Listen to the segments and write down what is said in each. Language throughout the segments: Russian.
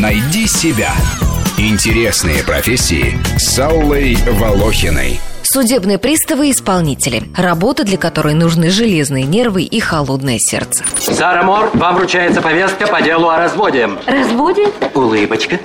Найди себя. Интересные профессии с Аллой Волохиной. Судебные приставы и исполнители. Работа, для которой нужны железные нервы и холодное сердце. Сара Мор, вам вручается повестка по делу о разводе. Разводе? Улыбочка.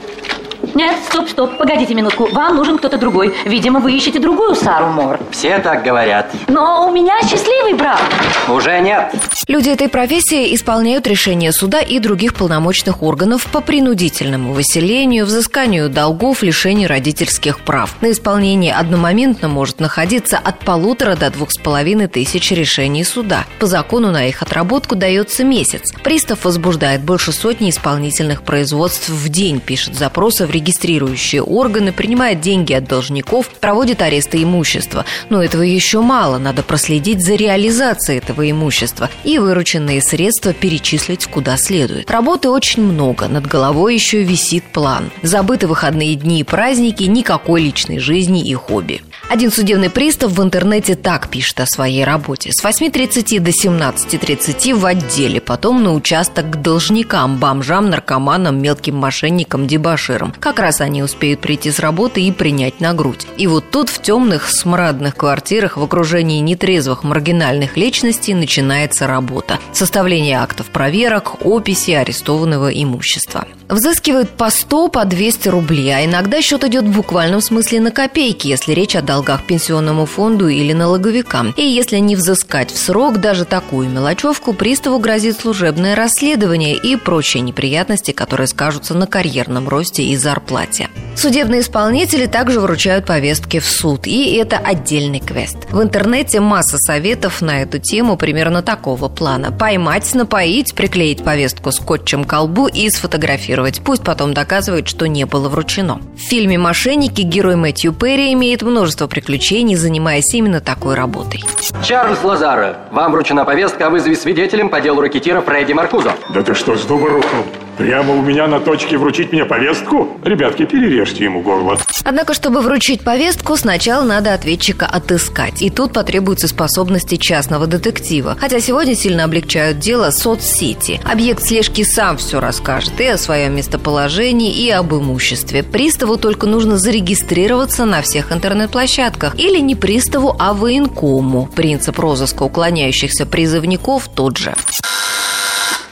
Нет, стоп, стоп, погодите минутку. Вам нужен кто-то другой. Видимо, вы ищете другую Сару Мор. Все так говорят. Но у меня счастливый брак. Уже нет. Люди этой профессии исполняют решения суда и других полномочных органов по принудительному выселению, взысканию долгов, лишению родительских прав. На исполнении одномоментно может находиться от полутора до двух с половиной тысяч решений суда. По закону на их отработку дается месяц. Пристав возбуждает больше сотни исполнительных производств в день, пишет запросы в регистрирующие органы, принимает деньги от должников, проводит аресты имущества. Но этого еще мало, надо проследить за реализацией этого имущества и вырученные средства перечислить куда следует. Работы очень много, над головой еще висит план. Забыты выходные дни и праздники, никакой личной жизни и хобби. Один судебный пристав в интернете так пишет о своей работе. С 8.30 до 17.30 в отделе, потом на участок к должникам, бомжам, наркоманам, мелким мошенникам, дебаширам. Как раз они успеют прийти с работы и принять на грудь. И вот тут в темных, смрадных квартирах в окружении нетрезвых маргинальных личностей начинается работа. Составление актов проверок, описи арестованного имущества. Взыскивают по 100, по 200 рублей, а иногда счет идет в буквальном смысле на копейки, если речь о долгах пенсионному фонду или налоговикам. И если не взыскать в срок даже такую мелочевку, приставу грозит служебное расследование и прочие неприятности, которые скажутся на карьерном росте и зарплате. Судебные исполнители также вручают повестки в суд, и это отдельный квест. В интернете масса советов на эту тему примерно такого плана. Поймать, напоить, приклеить повестку скотчем к колбу и сфотографировать. Пусть потом доказывает, что не было вручено. В фильме «Мошенники» герой Мэтью Перри имеет множество приключений, занимаясь именно такой работой. Чарльз Лазара, вам вручена повестка о вызове свидетелем по делу ракетира Фредди Маркузо. Да ты что, с дуба рухнул? Прямо у меня на точке вручить мне повестку? Ребятки, перережьте ему горло. Однако, чтобы вручить повестку, сначала надо ответчика отыскать. И тут потребуются способности частного детектива. Хотя сегодня сильно облегчают дело соцсети. Объект слежки сам все расскажет и о своем местоположении, и об имуществе. Приставу только нужно зарегистрироваться на всех интернет-площадках. Или не приставу, а военкому. Принцип розыска уклоняющихся призывников тот же.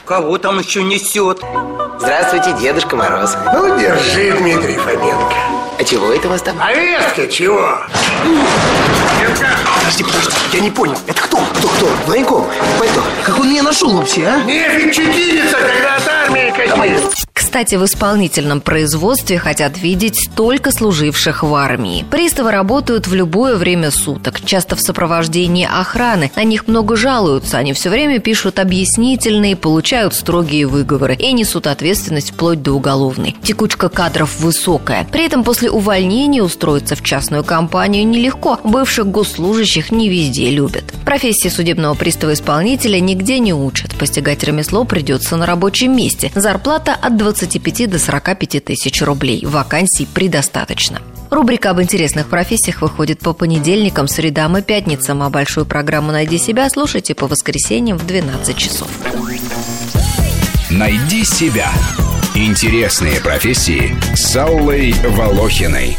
Кого там еще несет? Здравствуйте, Дедушка Мороз. Ну, держи, Дмитрий Фоменко. А чего это у вас там? Повестка чего? Подожди, подожди, я не понял. Это кто? Кто, кто? Военком? Пальто. Как он меня нашел вообще, а? Нефиг чудиться, когда от армии. Кстати, в исполнительном производстве хотят видеть только служивших в армии. Приставы работают в любое время суток, часто в сопровождении охраны. На них много жалуются, они все время пишут объяснительные, получают строгие выговоры и несут ответственность вплоть до уголовной. Текучка кадров высокая. При этом после увольнения устроиться в частную компанию нелегко. Бывших госслужащих не везде любят. Профессии судебного пристава-исполнителя нигде не учат. Постигать ремесло придется на рабочем месте. Зарплата от 25 до 45 тысяч рублей. Вакансий предостаточно. Рубрика об интересных профессиях выходит по понедельникам, средам и пятницам, а большую программу «Найди себя» слушайте по воскресеньям в 12 часов. Найди себя. Интересные профессии с Аллой Волохиной.